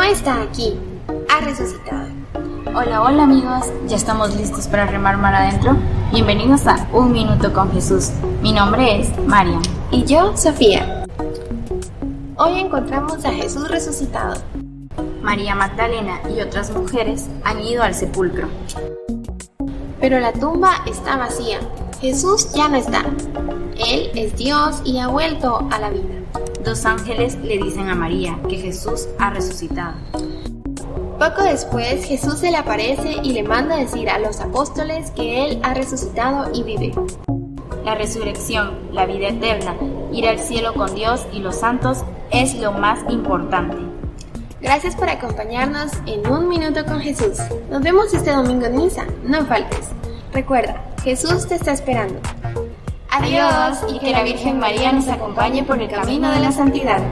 está aquí, ha resucitado. Hola, hola amigos, ya estamos listos para remar mar adentro. Bienvenidos a Un Minuto con Jesús. Mi nombre es Mariam. Y yo, Sofía. Hoy encontramos a Jesús resucitado. María Magdalena y otras mujeres han ido al sepulcro. Pero la tumba está vacía. Jesús ya no está. Él es Dios y ha vuelto a la vida. Dos ángeles le dicen a María que Jesús ha resucitado. Poco después Jesús se le aparece y le manda decir a los apóstoles que Él ha resucitado y vive. La resurrección, la vida eterna, ir al cielo con Dios y los santos es lo más importante. Gracias por acompañarnos en Un Minuto con Jesús. Nos vemos este domingo en misa. No faltes. Recuerda, Jesús te está esperando. Adiós y que la Virgen María nos acompañe por el camino de la santidad.